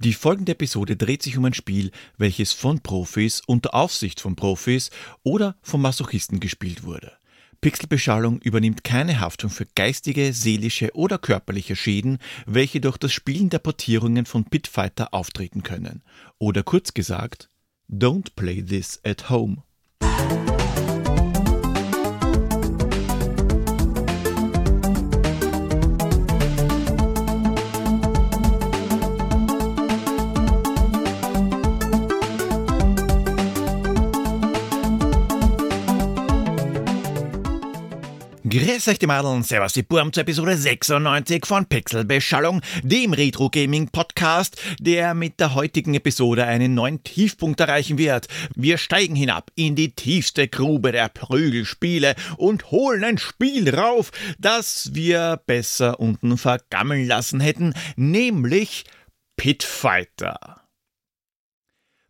Die folgende Episode dreht sich um ein Spiel, welches von Profis, unter Aufsicht von Profis oder von Masochisten gespielt wurde. Pixelbeschallung übernimmt keine Haftung für geistige, seelische oder körperliche Schäden, welche durch das Spielen der Portierungen von Pitfighter auftreten können. Oder kurz gesagt, don't play this at home. Grüß euch die Madeln, servus die Burm zur Episode 96 von Pixelbeschallung, dem Retro Gaming Podcast, der mit der heutigen Episode einen neuen Tiefpunkt erreichen wird. Wir steigen hinab in die tiefste Grube der Prügelspiele und holen ein Spiel rauf, das wir besser unten vergammeln lassen hätten, nämlich Pitfighter.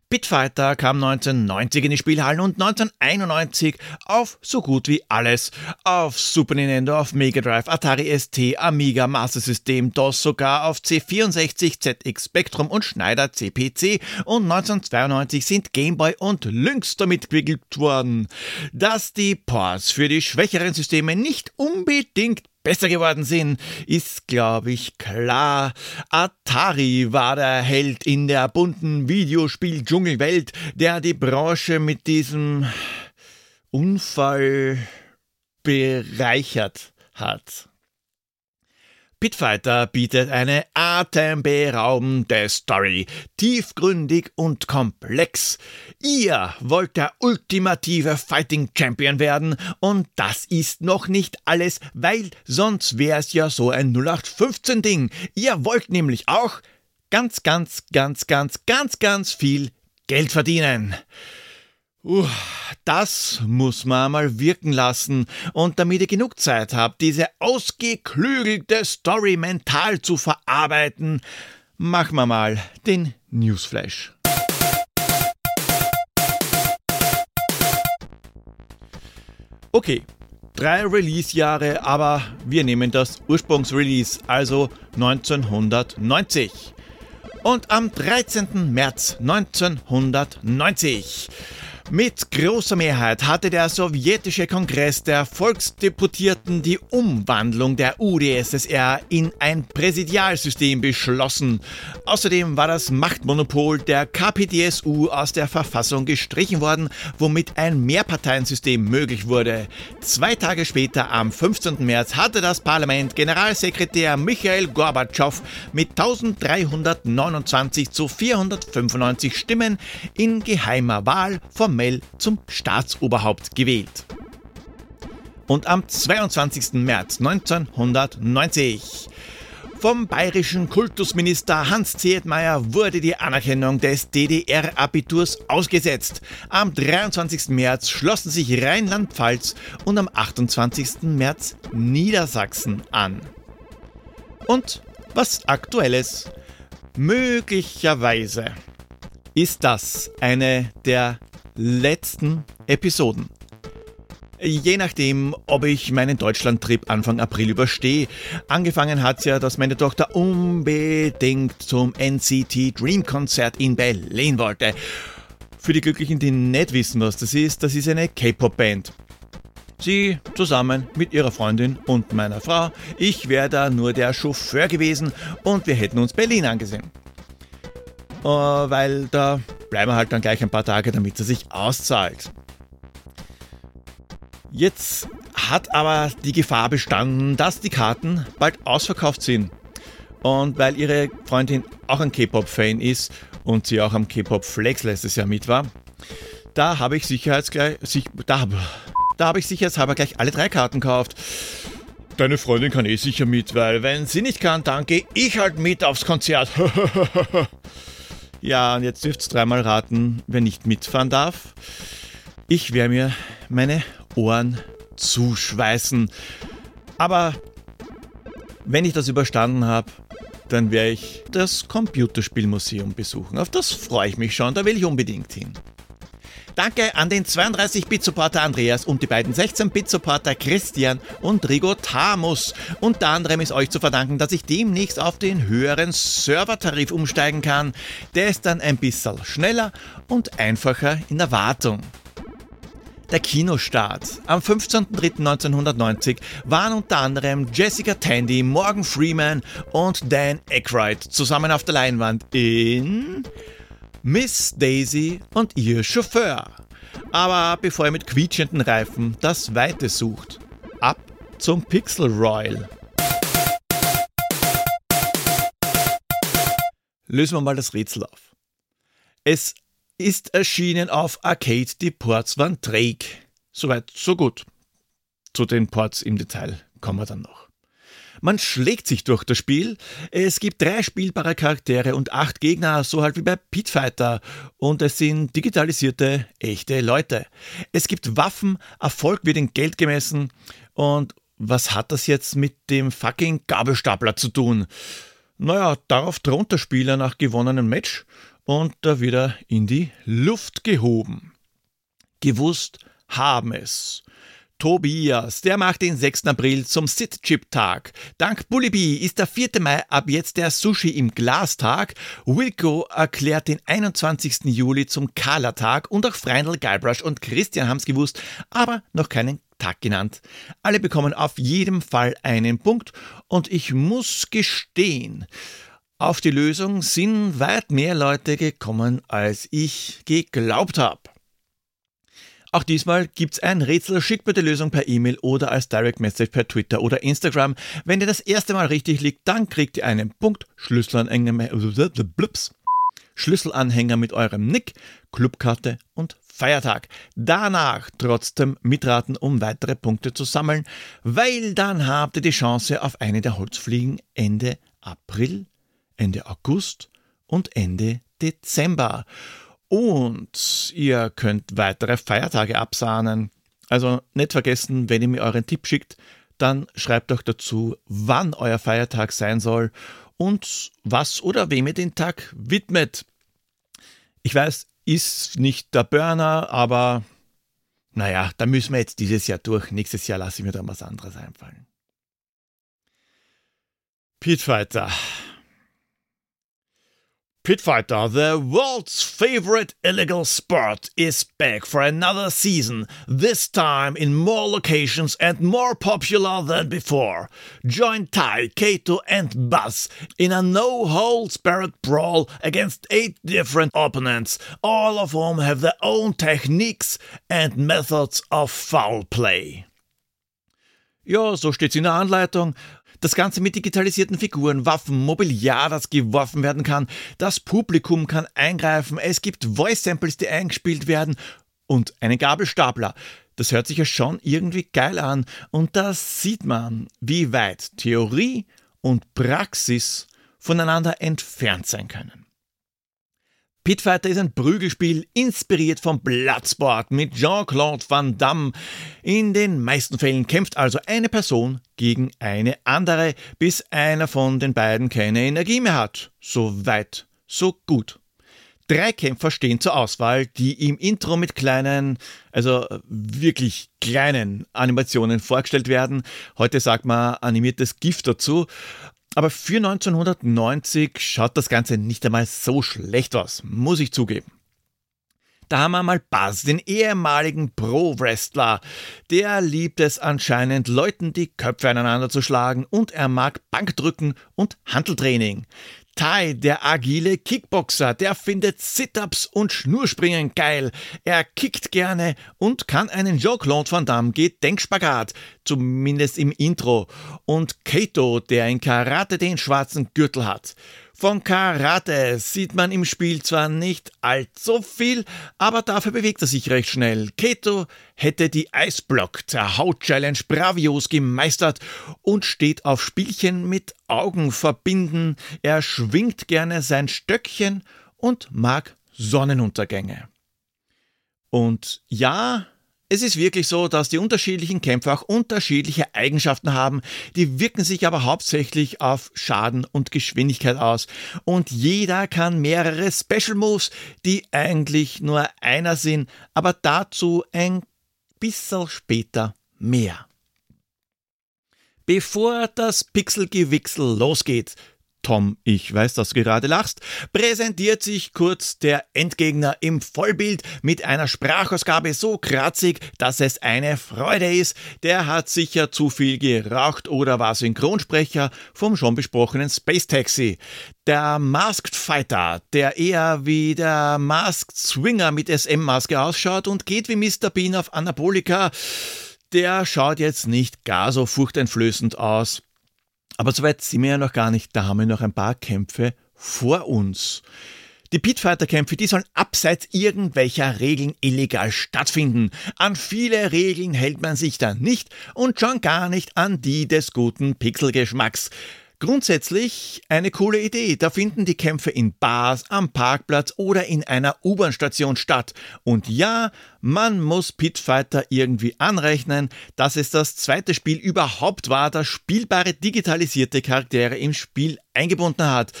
Pitfighter kam 1990 in die Spielhallen und 1991 auf so gut wie alles. Auf Super Nintendo, auf Mega Drive, Atari ST, Amiga, Master System, DOS, sogar auf C64, ZX Spectrum und Schneider CPC und 1992 sind Gameboy und Lynx damit gewickelt worden. Dass die Ports für die schwächeren Systeme nicht unbedingt besser geworden sind, ist, glaube ich, klar. Atari war der Held in der bunten Videospiel-Dschungelwelt, der die Branche mit diesem Unfall bereichert hat. Pitfighter bietet eine atemberaubende Story, tiefgründig und komplex. Ihr wollt der ultimative Fighting Champion werden und das ist noch nicht alles, weil sonst wär's ja so ein 0815 Ding. Ihr wollt nämlich auch ganz, ganz, ganz, ganz, ganz, ganz viel Geld verdienen. Uh, das muss man mal wirken lassen. Und damit ihr genug Zeit habt, diese ausgeklügelte Story mental zu verarbeiten, machen wir mal den Newsflash. Okay, drei Release-Jahre, aber wir nehmen das Ursprungsrelease, also 1990. Und am 13. März 1990 mit großer Mehrheit hatte der sowjetische Kongress der Volksdeputierten die Umwandlung der UdSSR in ein Präsidialsystem beschlossen. Außerdem war das Machtmonopol der KPDSU aus der Verfassung gestrichen worden, womit ein Mehrparteiensystem möglich wurde. Zwei Tage später, am 15. März, hatte das Parlament Generalsekretär Michael Gorbatschow mit 1329 zu 495 Stimmen in geheimer Wahl vom formell zum Staatsoberhaupt gewählt. Und am 22. März 1990 vom bayerischen Kultusminister Hans Zehetmeier wurde die Anerkennung des DDR-Abiturs ausgesetzt. Am 23. März schlossen sich Rheinland-Pfalz und am 28. März Niedersachsen an. Und was aktuelles? Möglicherweise ist das eine der letzten Episoden. Je nachdem, ob ich meinen Deutschland-Trip Anfang April überstehe. Angefangen hat's ja, dass meine Tochter unbedingt zum NCT Dream Konzert in Berlin wollte. Für die Glücklichen, die nicht wissen, was das ist, das ist eine K-Pop-Band. Sie zusammen mit ihrer Freundin und meiner Frau. Ich wäre da nur der Chauffeur gewesen und wir hätten uns Berlin angesehen. Uh, weil da bleiben wir halt dann gleich ein paar Tage, damit es sich auszahlt. Jetzt hat aber die Gefahr bestanden, dass die Karten bald ausverkauft sind. Und weil ihre Freundin auch ein K-Pop-Fan ist und sie auch am K-Pop Flex letztes Jahr mit war, da habe ich sicherheitsgleich, da, da habe ich sicherheitshalber gleich alle drei Karten gekauft. Deine Freundin kann eh sicher mit, weil wenn sie nicht kann, dann gehe ich halt mit aufs Konzert. Ja, und jetzt dürft ihr dreimal raten, wer nicht mitfahren darf. Ich werde mir meine Ohren zuschweißen. Aber wenn ich das überstanden habe, dann werde ich das Computerspielmuseum besuchen. Auf das freue ich mich schon, da will ich unbedingt hin. Danke an den 32-Bit-Supporter Andreas und die beiden 16-Bit-Supporter Christian und Rigo Tamus. Unter anderem ist euch zu verdanken, dass ich demnächst auf den höheren Servertarif umsteigen kann. Der ist dann ein bisschen schneller und einfacher in der Wartung. Der Kinostart. Am 15.03.1990 waren unter anderem Jessica Tandy, Morgan Freeman und Dan Aykroyd zusammen auf der Leinwand in Miss Daisy und ihr Chauffeur. Aber bevor ihr mit quietschenden Reifen das Weite sucht, ab zum Pixel Royal. Lösen wir mal das Rätsel auf. Es ist erschienen auf Arcade, die Ports waren träg. Soweit, so gut. Zu den Ports im Detail kommen wir dann noch. Man schlägt sich durch das Spiel. Es gibt drei spielbare Charaktere und acht Gegner, so halt wie bei Pit Fighter. Und es sind digitalisierte, echte Leute. Es gibt Waffen, Erfolg wird in Geld gemessen. Und was hat das jetzt mit dem fucking Gabelstapler zu tun? Naja, darauf thront der Spieler nach gewonnenem Match und da wieder in die Luft gehoben. Gewusst haben es. Tobias, der macht den 6. April zum Sit-Chip-Tag. Dank Bullibi ist der 4. Mai ab jetzt der Sushi im Glas-Tag. Wilco erklärt den 21. Juli zum Kala-Tag und auch Freindl, Guybrush und Christian haben es gewusst, aber noch keinen Tag genannt. Alle bekommen auf jeden Fall einen Punkt und ich muss gestehen, auf die Lösung sind weit mehr Leute gekommen, als ich geglaubt habe. Auch diesmal gibt's ein Rätsel. Schickt mir die Lösung per E-Mail oder als Direct Message per Twitter oder Instagram. Wenn ihr das erste Mal richtig liegt, dann kriegt ihr einen Punkt. Schlüsselanhänger, Schlüsselanhänger mit eurem Nick, Clubkarte und Feiertag. Danach trotzdem mitraten, um weitere Punkte zu sammeln, weil dann habt ihr die Chance auf eine der Holzfliegen Ende April Ende August und Ende Dezember. Und ihr könnt weitere Feiertage absahnen. Also nicht vergessen, wenn ihr mir euren Tipp schickt, dann schreibt doch dazu, wann euer Feiertag sein soll und was oder wem ihr den Tag widmet. Ich weiß, ist nicht der Burner, aber naja, da müssen wir jetzt dieses Jahr durch. Nächstes Jahr lasse ich mir dann was anderes einfallen. Pit Fighter. Pit Fighter, the world's favorite illegal sport, is back for another season, this time in more locations and more popular than before. Join Tai, Kato, and Buzz in a no holds barred brawl against eight different opponents, all of whom have their own techniques and methods of foul play. Ja, so steht's in der Anleitung. Das Ganze mit digitalisierten Figuren, Waffen, Mobiliar, das geworfen werden kann. Das Publikum kann eingreifen. Es gibt Voice-Samples, die eingespielt werden. Und einen Gabelstapler. Das hört sich ja schon irgendwie geil an. Und da sieht man, wie weit Theorie und Praxis voneinander entfernt sein können. Pitfighter ist ein Prügelspiel, inspiriert vom Bloodsport mit Jean-Claude Van Damme. In den meisten Fällen kämpft also eine Person gegen eine andere, bis einer von den beiden keine Energie mehr hat. So weit, so gut. Drei Kämpfer stehen zur Auswahl, die im Intro mit kleinen, also wirklich kleinen Animationen vorgestellt werden. Heute sagt man animiertes Gift dazu. Aber für 1990 schaut das Ganze nicht einmal so schlecht aus, muss ich zugeben. Da haben wir mal Buzz, den ehemaligen Pro-Wrestler. Der liebt es anscheinend, Leuten die Köpfe aneinander zu schlagen und er mag Bankdrücken und Handeltraining. Tai, der agile Kickboxer, der findet Sit-Ups und Schnurspringen geil. Er kickt gerne und kann einen Jean-Claude Van Damme geht Denkspagat, zumindest im Intro. Und Kato, der in Karate den schwarzen Gürtel hat. Von Karate sieht man im Spiel zwar nicht allzu viel, aber dafür bewegt er sich recht schnell. Keto hätte die Eisblock der Haut-Challenge bravios gemeistert und steht auf Spielchen mit Augen verbinden. Er schwingt gerne sein Stöckchen und mag Sonnenuntergänge. Und ja, Es ist wirklich so, dass die unterschiedlichen Kämpfer auch unterschiedliche Eigenschaften haben, die wirken sich aber hauptsächlich auf Schaden und Geschwindigkeit aus. Und jeder kann mehrere Special Moves, die eigentlich nur einer sind, aber dazu ein bisschen später mehr. Bevor das Pixelgewichsel losgeht, Tom, ich weiß, dass du gerade lachst, präsentiert sich kurz der Endgegner im Vollbild mit einer Sprachausgabe so kratzig, dass es eine Freude ist. Der hat sicher zu viel geraucht oder war Synchronsprecher vom schon besprochenen Space Taxi. Der Masked Fighter, der eher wie der Masked Swinger mit SM-Maske ausschaut und geht wie Mr. Bean auf Anabolika, der schaut jetzt nicht gar so furchteinflößend aus. Aber soweit sind wir ja noch gar nicht. Da haben wir noch ein paar Kämpfe vor uns. Die Pitfighter-Kämpfe, die sollen abseits irgendwelcher Regeln illegal stattfinden. An viele Regeln hält man sich dann nicht und schon gar nicht an die des guten Pixelgeschmacks. Grundsätzlich eine coole Idee. Da finden die Kämpfe in Bars, am Parkplatz oder in einer U-Bahn-Station statt. Und ja, man muss Pitfighter irgendwie anrechnen, dass es das zweite Spiel überhaupt war, das spielbare digitalisierte Charaktere im Spiel eingebunden hat.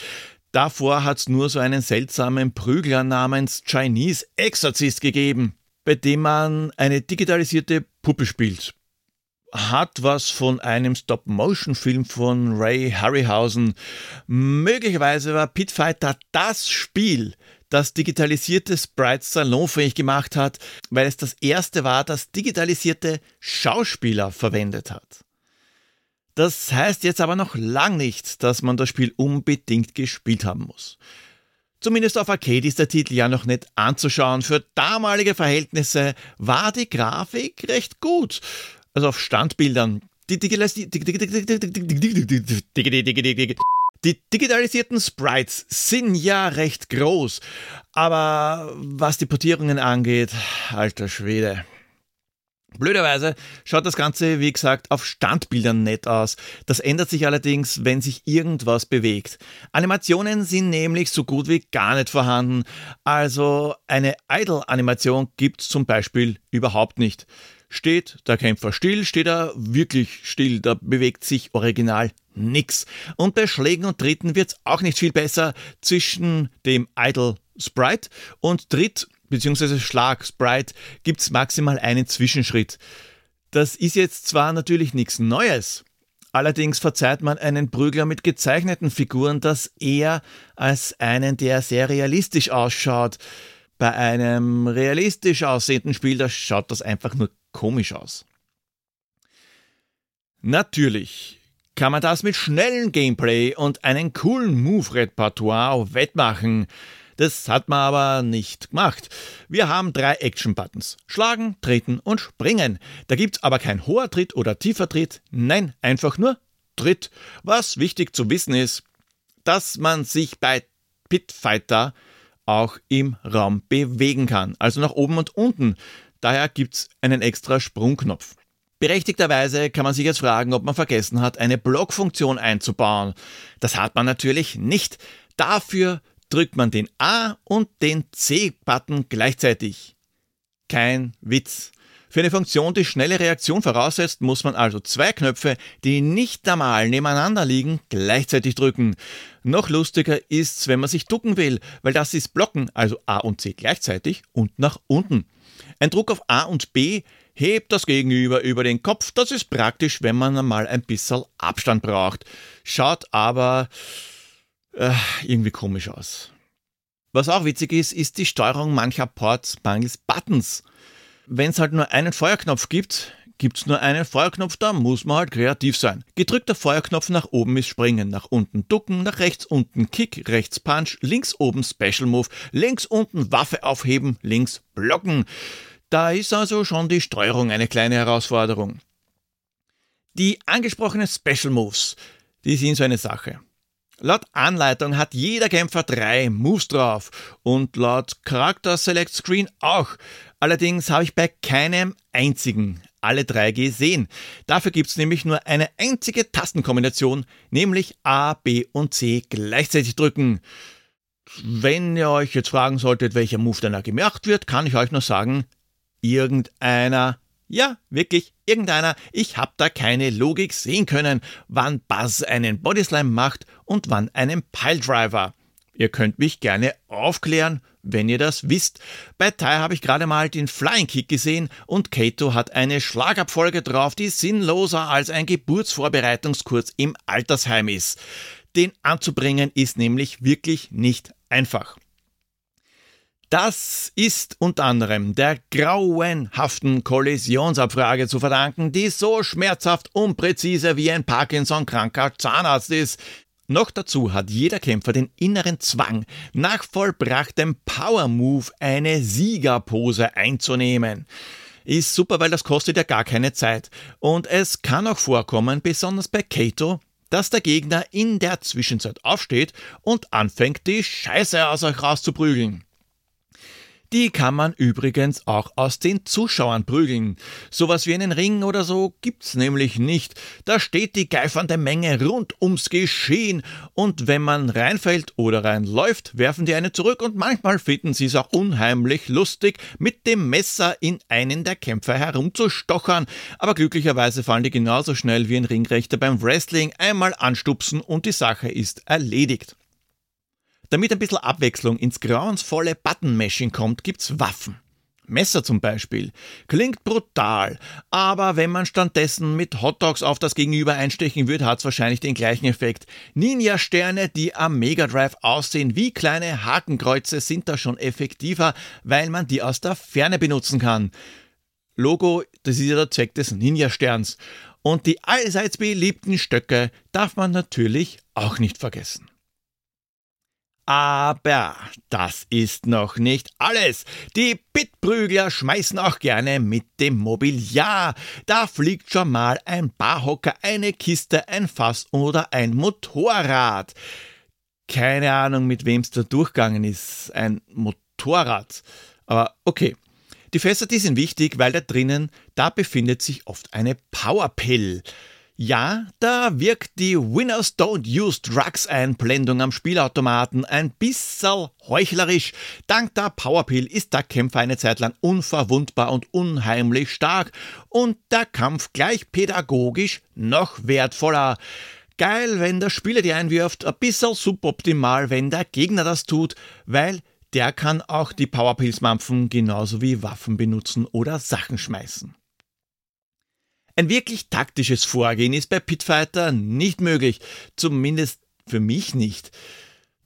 Davor hat's nur so einen seltsamen Prügler namens Chinese Exorcist gegeben, bei dem man eine digitalisierte Puppe spielt hat was von einem Stop-Motion-Film von Ray Harryhausen. Möglicherweise war Pitfighter das Spiel, das digitalisierte Sprites salonfähig gemacht hat, weil es das erste war, das digitalisierte Schauspieler verwendet hat. Das heißt jetzt aber noch lang nicht, dass man das Spiel unbedingt gespielt haben muss. Zumindest auf Arcade ist der Titel ja noch nicht anzuschauen. Für damalige Verhältnisse war die Grafik recht gut also auf Standbildern. Die, digitalisierten Sprites sind ja recht groß, aber was die Portierungen angeht, alter Schwede. Blöderweise schaut das Ganze, wie gesagt, auf Standbildern nett aus. Das ändert sich allerdings, wenn sich irgendwas bewegt. Animationen sind nämlich so gut wie gar nicht vorhanden. Also eine Idle-Animation gibt es zum Beispiel überhaupt nicht. Steht der Kämpfer still, steht er wirklich still, da bewegt sich original nix. Und bei Schlägen und Tritten wird's auch nicht viel besser zwischen dem Idle Sprite und Tritt bzw. Schlag Sprite gibt's maximal einen Zwischenschritt. Das ist jetzt zwar natürlich nichts Neues, Allerdings verzeiht man einen Prügler mit gezeichneten Figuren das eher als einen, der sehr realistisch ausschaut. Bei einem realistisch aussehenden Spiel, da schaut das einfach nur komisch aus. Natürlich kann man das mit schnellem Gameplay und einem coolen Move-Repertoire wettmachen. Das hat man aber nicht gemacht. Wir haben drei Action-Buttons. Schlagen, treten und springen. Da gibt's aber kein hoher Tritt oder tiefer Tritt. Nein, einfach nur Tritt. Was wichtig zu wissen ist, dass man sich bei Pitfighter auch im Raum bewegen kann. Also nach oben und unten. Daher gibt's einen extra Sprungknopf. Berechtigterweise kann man sich jetzt fragen, ob man vergessen hat, eine Blockfunktion einzubauen. Das hat man natürlich nicht. Dafür drückt man den A und den C-Button gleichzeitig. Kein Witz. Für eine Funktion, die schnelle Reaktion voraussetzt, muss man also zwei Knöpfe, die nicht normal nebeneinander liegen, gleichzeitig drücken. Noch lustiger ist's, wenn man sich ducken will, weil das ist Blocken, also A und C gleichzeitig und nach unten. Ein Druck auf A und B hebt das Gegenüber über den Kopf. Das ist praktisch, wenn man einmal ein bisschen Abstand braucht. Schaut aber äh, irgendwie komisch aus. Was auch witzig ist, ist die Steuerung mancher Ports mangels Buttons. Wenn es halt nur einen Feuerknopf gibt, gibt es nur einen Feuerknopf, da muss man halt kreativ sein. Gedrückter Feuerknopf nach oben ist Springen, nach unten Ducken, nach rechts unten Kick, rechts Punch, links oben Special Move, links unten Waffe aufheben, links blocken. Da ist also schon die Steuerung eine kleine Herausforderung. Die angesprochenen Special Moves, die sind so eine Sache. Laut Anleitung hat jeder Kämpfer drei Moves drauf und laut Charakter Select Screen auch. Allerdings habe ich bei keinem einzigen alle drei gesehen. Dafür gibt es nämlich nur eine einzige Tastenkombination, nämlich A, B und C gleichzeitig drücken. Wenn ihr euch jetzt fragen solltet, welcher Move danach gemacht wird, kann ich euch nur sagen, irgendeiner. Ja, wirklich, irgendeiner. Ich hab da keine Logik sehen können, wann Buzz einen Bodyslam macht und wann einen Piledriver. Ihr könnt mich gerne aufklären, wenn ihr das wisst. Bei Tai habe ich gerade mal den Flying Kick gesehen und Kato hat eine Schlagabfolge drauf, die sinnloser als ein Geburtsvorbereitungskurs im Altersheim ist. Den anzubringen ist nämlich wirklich nicht einfach. Das ist unter anderem der grauenhaften Kollisionsabfrage zu verdanken, die so schmerzhaft unpräzise wie ein Parkinson-kranker Zahnarzt ist. Noch dazu hat jeder Kämpfer den inneren Zwang, nach vollbrachtem Power Move eine Siegerpose einzunehmen. Ist super, weil das kostet ja gar keine Zeit. Und es kann auch vorkommen, besonders bei Kato, dass der Gegner in der Zwischenzeit aufsteht und anfängt, die Scheiße aus euch rauszuprügeln. Die kann man übrigens auch aus den Zuschauern prügeln. Sowas wie einen Ring oder so gibt's nämlich nicht. Da steht die geifernde Menge rund ums Geschehen und wenn man reinfällt oder reinläuft, werfen die eine zurück und manchmal finden sie es auch unheimlich lustig, mit dem Messer in einen der Kämpfer herumzustochern. Aber glücklicherweise fallen die genauso schnell wie ein Ringrechter beim Wrestling einmal anstupsen und die Sache ist erledigt. Damit ein bisschen Abwechslung ins grauensvolle Button-Mashing kommt, gibt's Waffen. Messer zum Beispiel. Klingt brutal, aber wenn man stattdessen mit Hotdogs auf das Gegenüber einstechen würde, hat's wahrscheinlich den gleichen Effekt. Ninja-Sterne, die am Mega Drive aussehen wie kleine Hakenkreuze, sind da schon effektiver, weil man die aus der Ferne benutzen kann. Logo, das ist ja der Zweck des Ninja-Sterns. Und die allseits beliebten Stöcke darf man natürlich auch nicht vergessen. Aber das ist noch nicht alles. Die Bitprügler schmeißen auch gerne mit dem Mobiliar. Da fliegt schon mal ein Barhocker, eine Kiste, ein Fass oder ein Motorrad. Keine Ahnung, mit wem's da durchgegangen ist. Ein Motorrad. Aber okay. Die Fässer, die sind wichtig, weil da drinnen, da befindet sich oft eine Powerpill. Ja, da wirkt die Winners Don't Use Drugs Einblendung am Spielautomaten ein bisschen heuchlerisch. Dank der Powerpill ist der Kämpfer eine Zeit lang unverwundbar und unheimlich stark und der Kampf gleich pädagogisch noch wertvoller. Geil, wenn der Spieler die einwirft, ein bisschen suboptimal, wenn der Gegner das tut, weil der kann auch die Powerpills mampfen, genauso wie Waffen benutzen oder Sachen schmeißen. Ein wirklich taktisches Vorgehen ist bei Pitfighter nicht möglich, zumindest für mich nicht.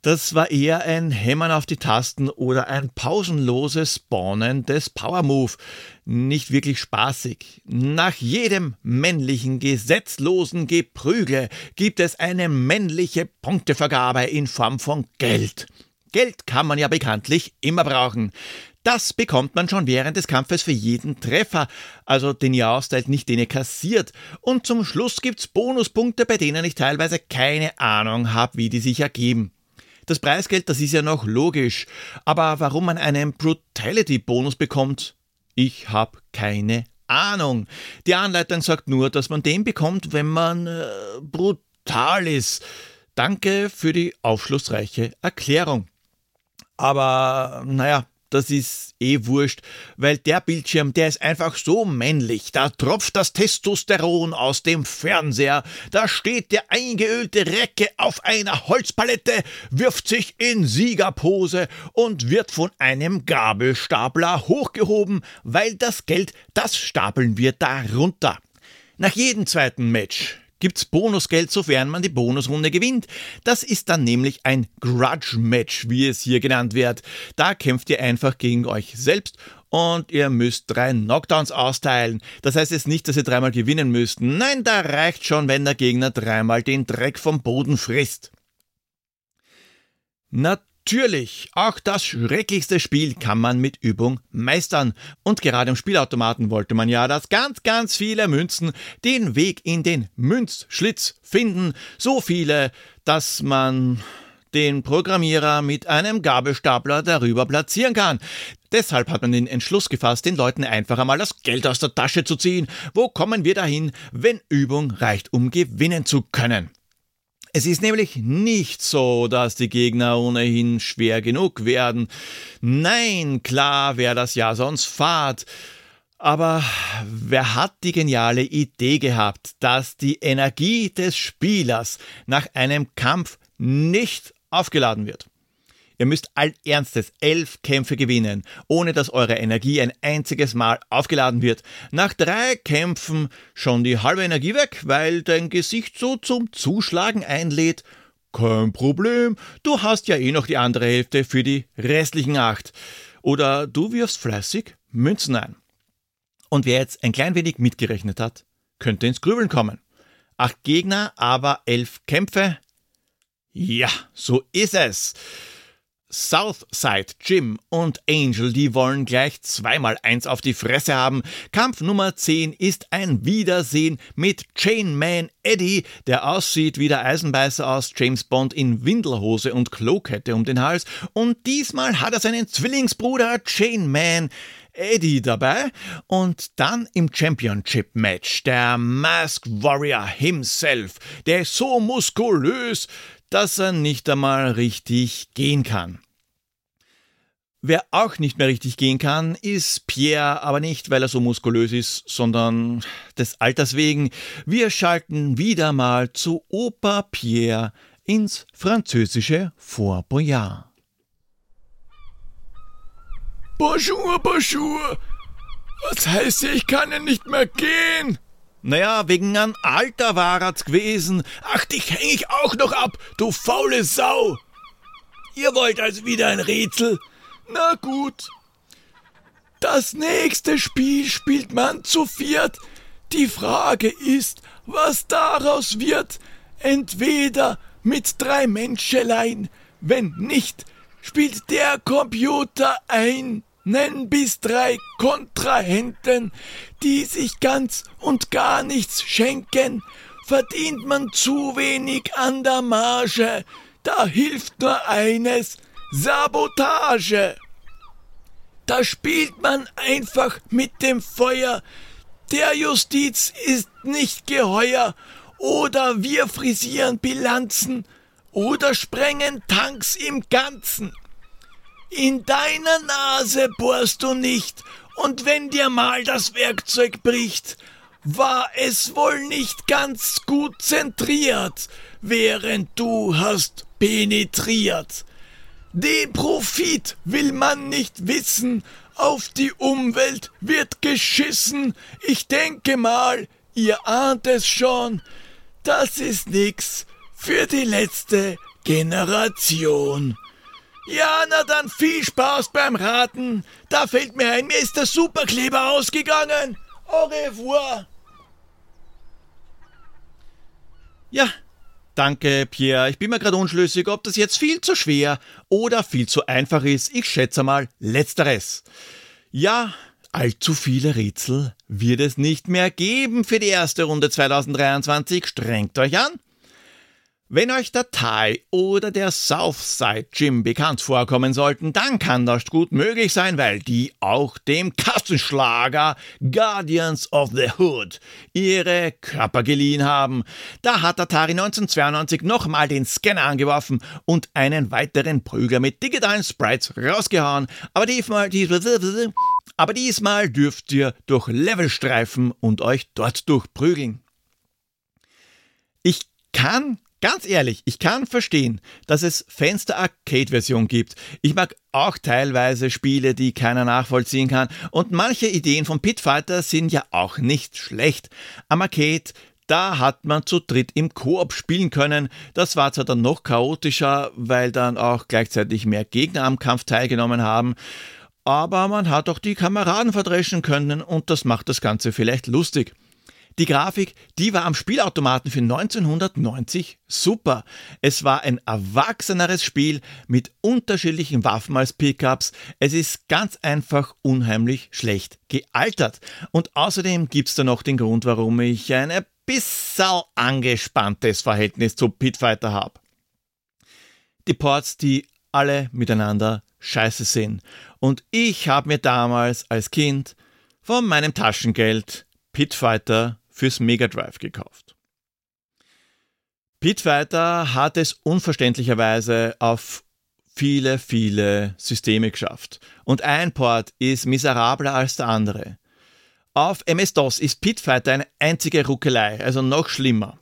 Das war eher ein Hämmern auf die Tasten oder ein pausenloses Spawnen des Power Move. Nicht wirklich spaßig. Nach jedem männlichen gesetzlosen Geprügel gibt es eine männliche Punktevergabe in Form von Geld. Geld kann man ja bekanntlich immer brauchen. Das bekommt man schon während des Kampfes für jeden Treffer, also den ihr austeilt, nicht den ihr kassiert. Und zum Schluss gibt's Bonuspunkte, bei denen ich teilweise keine Ahnung habe, wie die sich ergeben. Das Preisgeld, das ist ja noch logisch, aber warum man einen Brutality-Bonus bekommt, ich habe keine Ahnung. Die Anleitung sagt nur, dass man den bekommt, wenn man äh, brutal ist. Danke für die aufschlussreiche Erklärung. Aber naja, das ist eh wurscht, weil der Bildschirm, der ist einfach so männlich. Da tropft das Testosteron aus dem Fernseher. Da steht der eingeölte Recke auf einer Holzpalette, wirft sich in Siegerpose und wird von einem Gabelstapler hochgehoben, weil das Geld, das stapeln wir da runter. Nach jedem zweiten Match gibt's Bonusgeld, sofern man die Bonusrunde gewinnt. Das ist dann nämlich ein Grudge-Match, wie es hier genannt wird. Da kämpft ihr einfach gegen euch selbst und ihr müsst drei Knockdowns austeilen. Das heißt jetzt nicht, dass ihr dreimal gewinnen müsst. Nein, da reicht schon, wenn der Gegner dreimal den Dreck vom Boden frisst. Natürlich Natürlich, auch das schrecklichste Spiel kann man mit Übung meistern. Und gerade im Spielautomaten wollte man ja, dass ganz, ganz viele Münzen den Weg in den Münzschlitz finden. So viele, dass man den Programmierer mit einem Gabelstapler darüber platzieren kann. Deshalb hat man den Entschluss gefasst, den Leuten einfach einmal das Geld aus der Tasche zu ziehen. Wo kommen wir dahin, wenn Übung reicht, um gewinnen zu können? Es ist nämlich nicht so, dass die Gegner ohnehin schwer genug werden. Nein, klar wäre das ja sonst Fahrt. Aber wer hat die geniale Idee gehabt, dass die Energie des Spielers nach einem Kampf nicht aufgeladen wird? Ihr müsst allen Ernstes elf Kämpfe gewinnen, ohne dass eure Energie ein einziges Mal aufgeladen wird. Nach drei Kämpfen schon die halbe Energie weg, weil dein Gesicht so zum Zuschlagen einlädt. Kein Problem, du hast ja eh noch die andere Hälfte für die restlichen acht. Oder du wirfst fleißig Münzen ein. Und wer jetzt ein klein wenig mitgerechnet hat, könnte ins Grübeln kommen. Acht Gegner, aber elf Kämpfe? Ja, so ist es. Southside, Jim und Angel, die wollen gleich zweimal eins auf die Fresse haben. Kampf Nummer 10 ist ein Wiedersehen mit Chainman Eddie, der aussieht wie der Eisenbeißer aus James Bond in Windelhose und Klokette um den Hals. Und diesmal hat er seinen Zwillingsbruder Chainman Eddie dabei und dann im Championship Match der Masked Warrior himself, der ist so muskulös, dass er nicht einmal richtig gehen kann. Wer auch nicht mehr richtig gehen kann, ist Pierre, aber nicht, weil er so muskulös ist, sondern des Alters wegen. Wir schalten wieder mal zu Opa Pierre ins französische Fort Boyard. Bonjour, bonjour. Was heißt, ich kann ja nicht mehr gehen? Naja, wegen an Alter war er's gewesen. Ach, dich häng ich auch noch ab, du faule Sau. Ihr wollt also wieder ein Rätsel? Na gut. Das nächste Spiel spielt man zu viert. Die Frage ist, was daraus wird. Entweder mit drei Menschelein, wenn nicht, spielt der Computer ein Nenn bis drei Kontrahenten, die sich ganz und gar nichts schenken, verdient man zu wenig an der Marge, da hilft nur eines, Sabotage. Da spielt man einfach mit dem Feuer, der Justiz ist nicht geheuer, oder wir frisieren Bilanzen, oder sprengen Tanks im Ganzen. In deiner Nase bohrst du nicht, und wenn dir mal das Werkzeug bricht, war es wohl nicht ganz gut zentriert, während du hast penetriert. Den Profit will man nicht wissen, auf die Umwelt wird geschissen, ich denke mal, ihr ahnt es schon, das ist nix für die letzte Generation. Ja, na dann viel Spaß beim Raten. Da fällt mir ein, mir ist der Superkleber ausgegangen. Au revoir. Ja, danke, Pierre. Ich bin mir gerade unschlüssig, ob das jetzt viel zu schwer oder viel zu einfach ist. Ich schätze mal letzteres. Ja, allzu viele Rätsel wird es nicht mehr geben für die erste Runde 2023. Strengt euch an. Wenn euch der Thai oder der Southside Gym bekannt vorkommen sollten, dann kann das gut möglich sein, weil die auch dem Kassenschlager Guardians of the Hood ihre Körper geliehen haben. Da hat Atari 1992 nochmal den Scanner angeworfen und einen weiteren Prügler mit digitalen Sprites rausgehauen. Aber diesmal, diesmal, aber diesmal dürft ihr durch Level streifen und euch dort durchprügeln. Ich kann Ganz ehrlich, ich kann verstehen, dass es Fans der Arcade-Version gibt. Ich mag auch teilweise Spiele, die keiner nachvollziehen kann. Und manche Ideen von Pitfighter sind ja auch nicht schlecht. Am Arcade da hat man zu dritt im Koop spielen können. Das war zwar dann noch chaotischer, weil dann auch gleichzeitig mehr Gegner am Kampf teilgenommen haben. Aber man hat auch die Kameraden verdreschen können und das macht das Ganze vielleicht lustig. Die Grafik, die war am Spielautomaten für 1990 super. Es war ein erwachseneres Spiel mit unterschiedlichen Waffen als Pickups. Es ist ganz einfach unheimlich schlecht gealtert. Und außerdem gibt's da noch den Grund, warum ich ein bisschen angespanntes Verhältnis zu Pitfighter habe. Die Ports, die alle miteinander scheiße sind. Und ich habe mir damals als Kind von meinem Taschengeld Pitfighter fürs Mega Drive gekauft. Pit Fighter hat es unverständlicherweise auf viele, viele Systeme geschafft. Und ein Port ist miserabler als der andere. Auf MS-DOS ist Pitfighter eine einzige Ruckelei, also noch schlimmer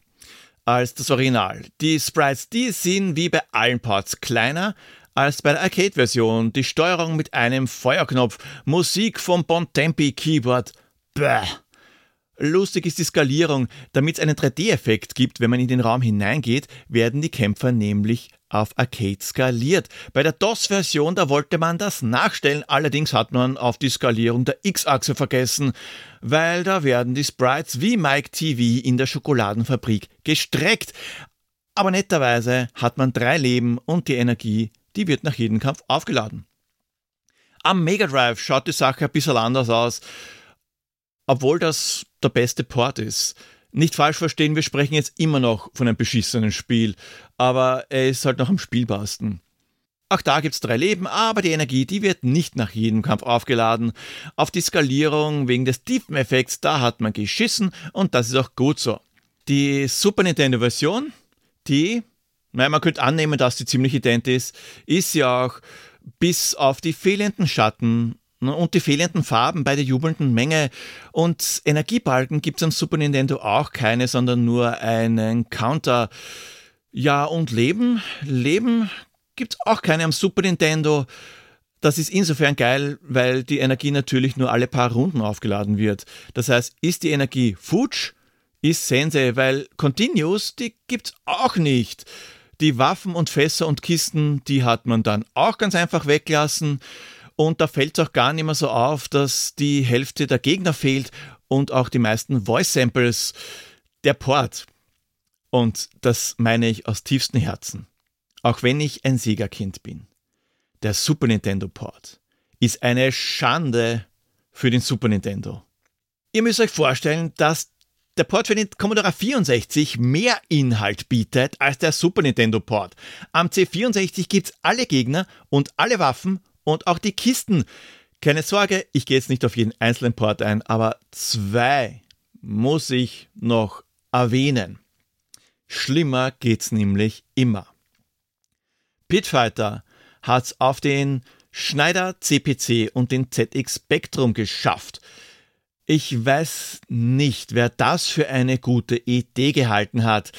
als das Original. Die Sprites, die sind wie bei allen Ports kleiner als bei der Arcade-Version. Die Steuerung mit einem Feuerknopf, Musik vom Bontempi Keyboard. Bäh. Lustig ist die Skalierung. Damit es einen 3D-Effekt gibt, wenn man in den Raum hineingeht, werden die Kämpfer nämlich auf Arcade skaliert. Bei der DOS-Version, da wollte man das nachstellen, allerdings hat man auf die Skalierung der X-Achse vergessen, weil da werden die Sprites wie Mike TV in der Schokoladenfabrik gestreckt. Aber netterweise hat man drei Leben und die Energie, die wird nach jedem Kampf aufgeladen. Am Mega Drive schaut die Sache ein bisschen anders aus, obwohl das der beste Port ist. Nicht falsch verstehen, wir sprechen jetzt immer noch von einem beschissenen Spiel, aber er ist halt noch am spielbarsten. Auch da gibt's drei Leben, aber die Energie, die wird nicht nach jedem Kampf aufgeladen. Auf die Skalierung wegen des Tiefeneffekts, da hat man geschissen und das ist auch gut so. Die Super Nintendo-Version, die, naja, man könnte annehmen, dass sie ziemlich ident ist, ist ja auch bis auf die fehlenden Schatten und die fehlenden Farben bei der jubelnden Menge. Und Energiebalken gibt es am Super Nintendo auch keine, sondern nur einen Counter. Ja, und Leben? Leben gibt es auch keine am Super Nintendo. Das ist insofern geil, weil die Energie natürlich nur alle paar Runden aufgeladen wird. Das heißt, ist die Energie futsch, ist Sense, weil Continuous, die gibt's auch nicht. Die Waffen und Fässer und Kisten, die hat man dann auch ganz einfach weglassen. Und da fällt es auch gar nicht mehr so auf, dass die Hälfte der Gegner fehlt und auch die meisten Voice Samples. Der Port. Und das meine ich aus tiefstem Herzen. Auch wenn ich ein Siegerkind bin. Der Super Nintendo Port ist eine Schande für den Super Nintendo. Ihr müsst euch vorstellen, dass der Port für den Commodore 64 mehr Inhalt bietet als der Super Nintendo Port. Am C64 gibt es alle Gegner und alle Waffen und auch die Kisten. Keine Sorge, ich gehe jetzt nicht auf jeden einzelnen Port ein, aber zwei muss ich noch erwähnen. Schlimmer geht's nämlich immer. Pitfighter hat's auf den Schneider CPC und den ZX Spectrum geschafft. Ich weiß nicht, wer das für eine gute Idee gehalten hat.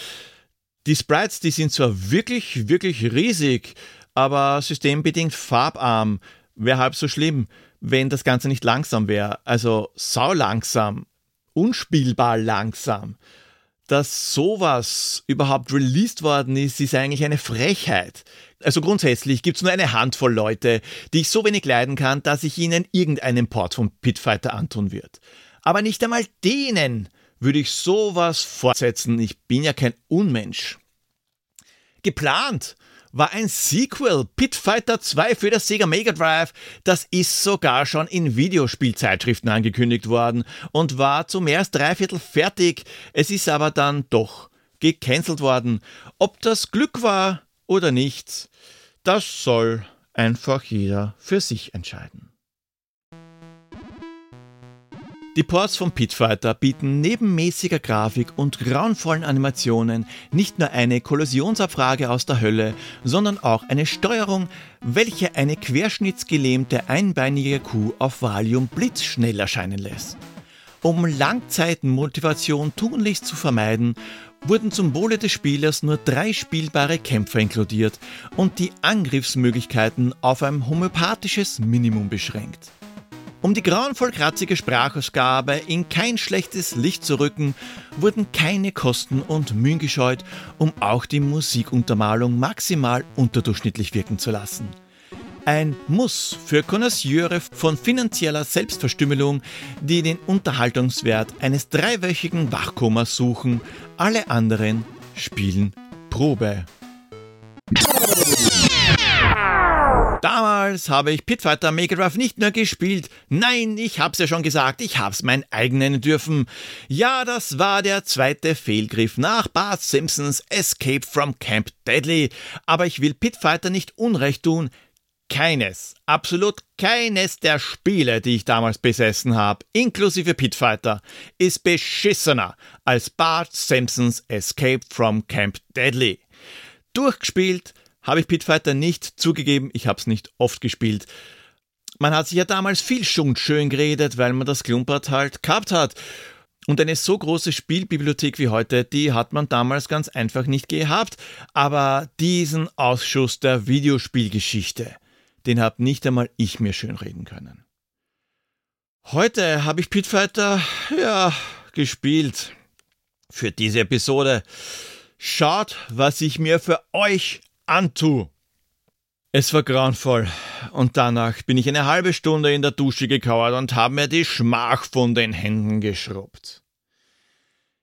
Die Sprites, die sind zwar wirklich, wirklich riesig, aber systembedingt farbarm wäre halb so schlimm, wenn das Ganze nicht langsam wäre. Also sau langsam, unspielbar langsam. Dass sowas überhaupt released worden ist, ist eigentlich eine Frechheit. Also grundsätzlich gibt es nur eine Handvoll Leute, die ich so wenig leiden kann, dass ich ihnen irgendeinen Port vom Pitfighter antun wird. Aber nicht einmal denen würde ich sowas fortsetzen. Ich bin ja kein Unmensch. Geplant war ein Sequel, Pit Fighter 2 für das Sega Mega Drive. Das ist sogar schon in Videospielzeitschriften angekündigt worden und war zum mehr als dreiviertel fertig. Es ist aber dann doch gecancelt worden. Ob das Glück war oder nicht, das soll einfach jeder für sich entscheiden. Die Ports von Pitfighter bieten neben mäßiger Grafik und grauenvollen Animationen nicht nur eine Kollisionsabfrage aus der Hölle, sondern auch eine Steuerung, welche eine querschnittsgelähmte einbeinige Kuh auf Valium blitzschnell erscheinen lässt. Um Langzeitmotivation tunlichst zu vermeiden, wurden zum Wohle des Spielers nur drei spielbare Kämpfer inkludiert und die Angriffsmöglichkeiten auf ein homöopathisches Minimum beschränkt. Um die grauenvoll kratzige Sprachausgabe in kein schlechtes Licht zu rücken, wurden keine Kosten und Mühen gescheut, um auch die Musikuntermalung maximal unterdurchschnittlich wirken zu lassen. Ein Muss für Connoisseure von finanzieller Selbstverstümmelung, die den Unterhaltungswert eines dreiwöchigen Wachkomas suchen, alle anderen spielen Probe. Damals habe ich Pitfighter Mega Drive nicht nur gespielt. Nein, ich hab's ja schon gesagt, ich hab's mein eigen nennen dürfen. Ja, das war der zweite Fehlgriff nach Bart Simpsons Escape from Camp Deadly. Aber ich will Pitfighter nicht Unrecht tun. Keines, absolut keines der Spiele, die ich damals besessen habe, inklusive Pitfighter, ist beschissener als Bart Simpsons Escape from Camp Deadly. Durchgespielt habe ich Pitfighter nicht zugegeben, ich habe es nicht oft gespielt. Man hat sich ja damals viel schon schön geredet, weil man das Klumpert halt gehabt hat. Und eine so große Spielbibliothek wie heute, die hat man damals ganz einfach nicht gehabt. Aber diesen Ausschuss der Videospielgeschichte, den hab nicht einmal ich mir schön reden können. Heute habe ich Pitfighter, ja, gespielt. Für diese Episode. Schaut, was ich mir für euch antue. Es war grauenvoll. Und danach bin ich eine halbe Stunde in der Dusche gekauert und habe mir die Schmach von den Händen geschrubbt.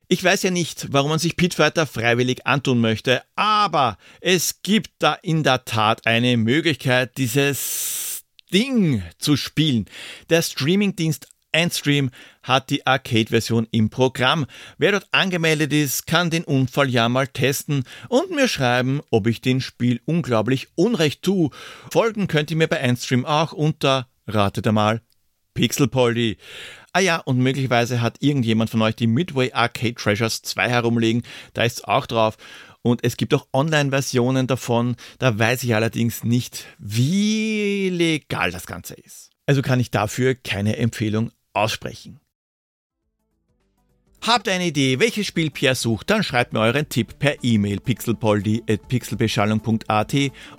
Ich weiß ja nicht, warum man sich Pitfighter freiwillig antun möchte, aber es gibt da in der Tat eine Möglichkeit, dieses Ding zu spielen. Der Streamingdienst Endstream hat die Arcade-Version im Programm. Wer dort angemeldet ist, kann den Unfall ja mal testen und mir schreiben, ob ich dem Spiel unglaublich Unrecht tue. Folgen könnt ihr mir bei Endstream auch unter, ratet einmal, Pixelpoldi. Ah ja, und möglicherweise hat irgendjemand von euch die Midway Arcade Treasures 2 herumliegen, da ist es auch drauf. Und es gibt auch Online-Versionen davon, da weiß ich allerdings nicht, wie legal das Ganze ist. Also kann ich dafür keine Empfehlung aussprechen. Habt ihr eine Idee, welches Spiel Pierre sucht, dann schreibt mir euren Tipp per E-Mail pixelpoldi.pixelbeschallung.at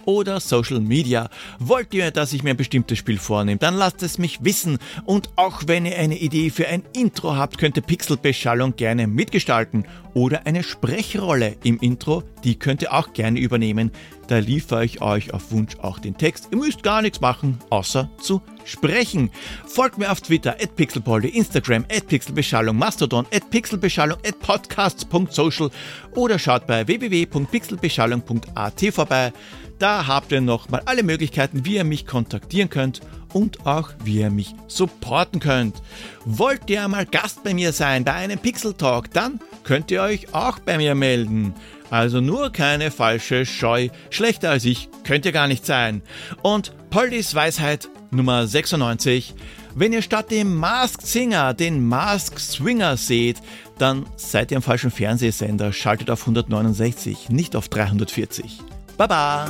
oder Social Media. Wollt ihr, dass ich mir ein bestimmtes Spiel vornehme, dann lasst es mich wissen. Und auch wenn ihr eine Idee für ein Intro habt, könnt ihr Pixelbeschallung gerne mitgestalten. Oder eine Sprechrolle im Intro, die könnt ihr auch gerne übernehmen. Da liefere ich euch auf Wunsch auch den Text. Ihr müsst gar nichts machen, außer zu sprechen. Folgt mir auf Twitter, at pixelpoldi, Instagram, at pixelbeschallung, Mastodon, at pixelbeschallung, at podcasts.social oder schaut bei www.pixelbeschallung.at vorbei. Da habt ihr nochmal alle Möglichkeiten, wie ihr mich kontaktieren könnt und auch wie ihr mich supporten könnt. Wollt ihr einmal Gast bei mir sein bei einem Pixel Talk, dann könnt ihr euch auch bei mir melden. Also nur keine falsche Scheu. Schlechter als ich könnt ihr gar nicht sein. Und Poldis Weisheit Nummer 96. Wenn ihr statt dem Masked Singer den Masked Swinger seht, dann seid ihr am falschen Fernsehsender. Schaltet auf 169, nicht auf 340. Baba!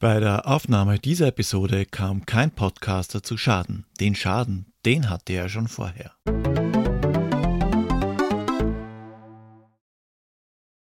Bei der Aufnahme dieser Episode kam kein Podcaster zu Schaden. Den Schaden, den hatte er schon vorher.